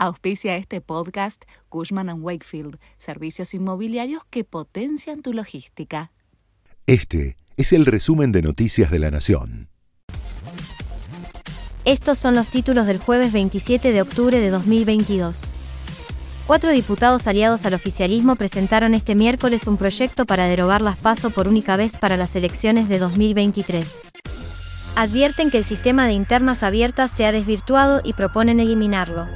Auspicia este podcast Cushman ⁇ Wakefield, servicios inmobiliarios que potencian tu logística. Este es el resumen de Noticias de la Nación. Estos son los títulos del jueves 27 de octubre de 2022. Cuatro diputados aliados al oficialismo presentaron este miércoles un proyecto para derogar las PASO por única vez para las elecciones de 2023. Advierten que el sistema de internas abiertas se ha desvirtuado y proponen eliminarlo.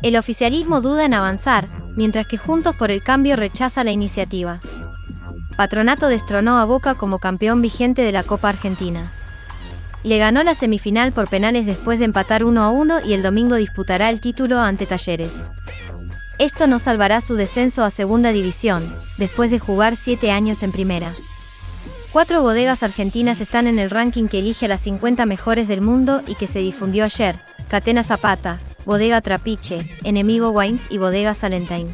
El oficialismo duda en avanzar, mientras que Juntos por el Cambio rechaza la iniciativa. Patronato destronó a Boca como campeón vigente de la Copa Argentina. Le ganó la semifinal por penales después de empatar 1 a 1 y el domingo disputará el título ante Talleres. Esto no salvará su descenso a Segunda División, después de jugar siete años en Primera. Cuatro bodegas argentinas están en el ranking que elige a las 50 mejores del mundo y que se difundió ayer, Catena Zapata, Bodega Trapiche, Enemigo Wines y Bodega Salentine.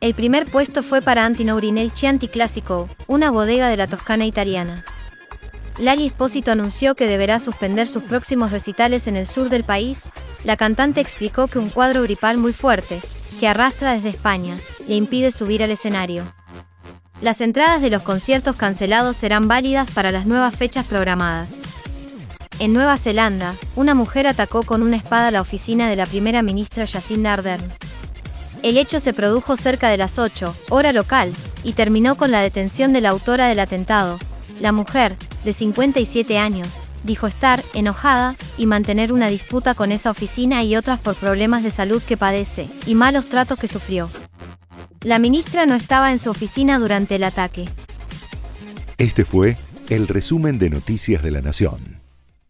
El primer puesto fue para Antinourinel Chianti Classico, una bodega de la Toscana italiana. Lali Espósito anunció que deberá suspender sus próximos recitales en el sur del país. La cantante explicó que un cuadro gripal muy fuerte, que arrastra desde España, le impide subir al escenario. Las entradas de los conciertos cancelados serán válidas para las nuevas fechas programadas. En Nueva Zelanda, una mujer atacó con una espada la oficina de la primera ministra Jacinda Ardern. El hecho se produjo cerca de las 8, hora local, y terminó con la detención de la autora del atentado. La mujer, de 57 años, dijo estar enojada y mantener una disputa con esa oficina y otras por problemas de salud que padece y malos tratos que sufrió. La ministra no estaba en su oficina durante el ataque. Este fue el resumen de Noticias de la Nación.